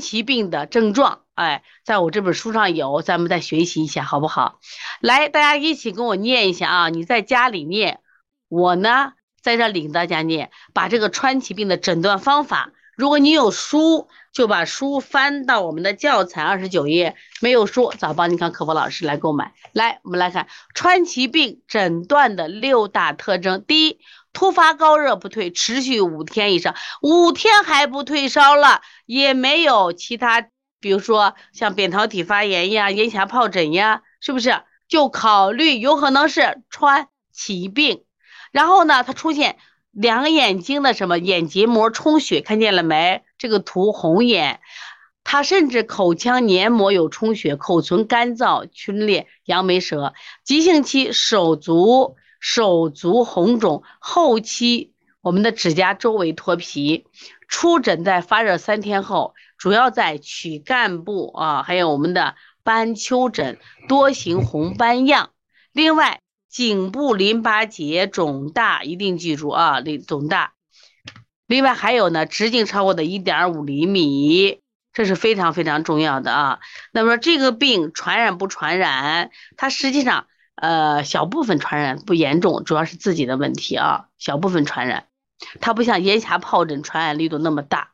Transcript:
奇病的症状，哎，在我这本书上有，咱们再学习一下，好不好？来，大家一起跟我念一下啊！你在家里念，我呢在这领大家念，把这个川崎病的诊断方法。如果你有书，就把书翻到我们的教材二十九页；没有书，找邦尼康客服老师来购买。来，我们来看川崎病诊断的六大特征：第一，突发高热不退，持续五天以上，五天还不退烧了，也没有其他，比如说像扁桃体发炎呀、咽峡疱疹呀，是不是？就考虑有可能是川崎病。然后呢，它出现。两个眼睛的什么眼结膜充血，看见了没？这个图红眼，他甚至口腔黏膜有充血，口唇干燥、皲裂、杨梅舌。急性期手足手足红肿，后期我们的指甲周围脱皮。出疹在发热三天后，主要在躯干部啊，还有我们的斑丘疹，多形红斑样。另外。颈部淋巴结肿大，一定记住啊，淋肿大。另外还有呢，直径超过的一点五厘米，这是非常非常重要的啊。那么这个病传染不传染？它实际上呃小部分传染不严重，主要是自己的问题啊，小部分传染。它不像咽峡疱疹传染力度那么大。